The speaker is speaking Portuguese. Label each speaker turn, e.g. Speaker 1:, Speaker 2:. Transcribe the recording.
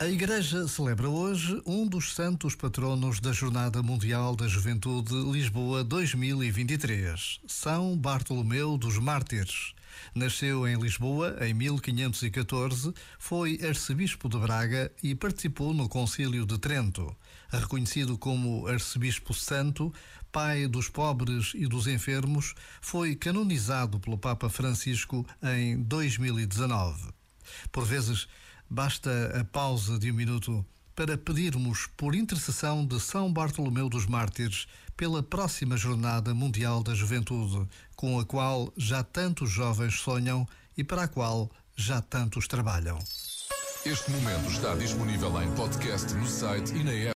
Speaker 1: A Igreja celebra hoje um dos santos patronos da Jornada Mundial da Juventude Lisboa 2023, São Bartolomeu dos Mártires. Nasceu em Lisboa em 1514, foi arcebispo de Braga e participou no Concílio de Trento. Reconhecido como arcebispo santo, pai dos pobres e dos enfermos, foi canonizado pelo Papa Francisco em 2019. Por vezes, Basta a pausa de um minuto para pedirmos por intercessão de São Bartolomeu dos Mártires pela próxima Jornada Mundial da Juventude, com a qual já tantos jovens sonham e para a qual já tantos trabalham.
Speaker 2: Este momento está disponível em podcast no site e na app.